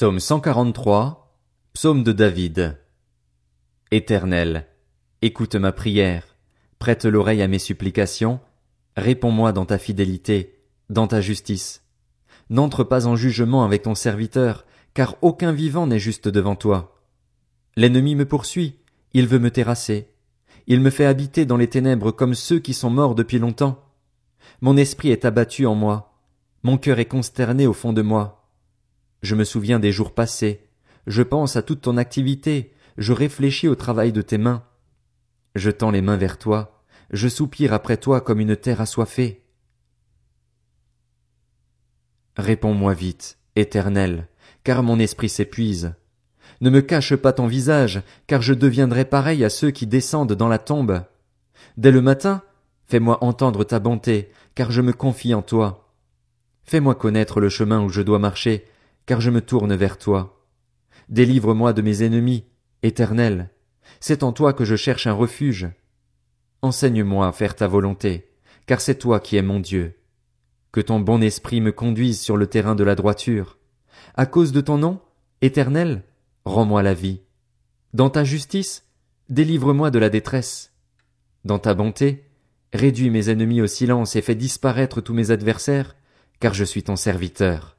Psaume 143, Psaume de David. Éternel, écoute ma prière, prête l'oreille à mes supplications, réponds-moi dans ta fidélité, dans ta justice. N'entre pas en jugement avec ton serviteur, car aucun vivant n'est juste devant toi. L'ennemi me poursuit, il veut me terrasser. Il me fait habiter dans les ténèbres comme ceux qui sont morts depuis longtemps. Mon esprit est abattu en moi, mon cœur est consterné au fond de moi. Je me souviens des jours passés, je pense à toute ton activité, je réfléchis au travail de tes mains. Je tends les mains vers toi, je soupire après toi comme une terre assoiffée. Réponds-moi vite, éternel, car mon esprit s'épuise. Ne me cache pas ton visage, car je deviendrai pareil à ceux qui descendent dans la tombe. Dès le matin, fais-moi entendre ta bonté, car je me confie en toi. Fais-moi connaître le chemin où je dois marcher, car je me tourne vers toi. Délivre-moi de mes ennemis, éternel. C'est en toi que je cherche un refuge. Enseigne-moi à faire ta volonté, car c'est toi qui es mon Dieu. Que ton bon esprit me conduise sur le terrain de la droiture. À cause de ton nom, éternel, rends-moi la vie. Dans ta justice, délivre-moi de la détresse. Dans ta bonté, réduis mes ennemis au silence et fais disparaître tous mes adversaires, car je suis ton serviteur.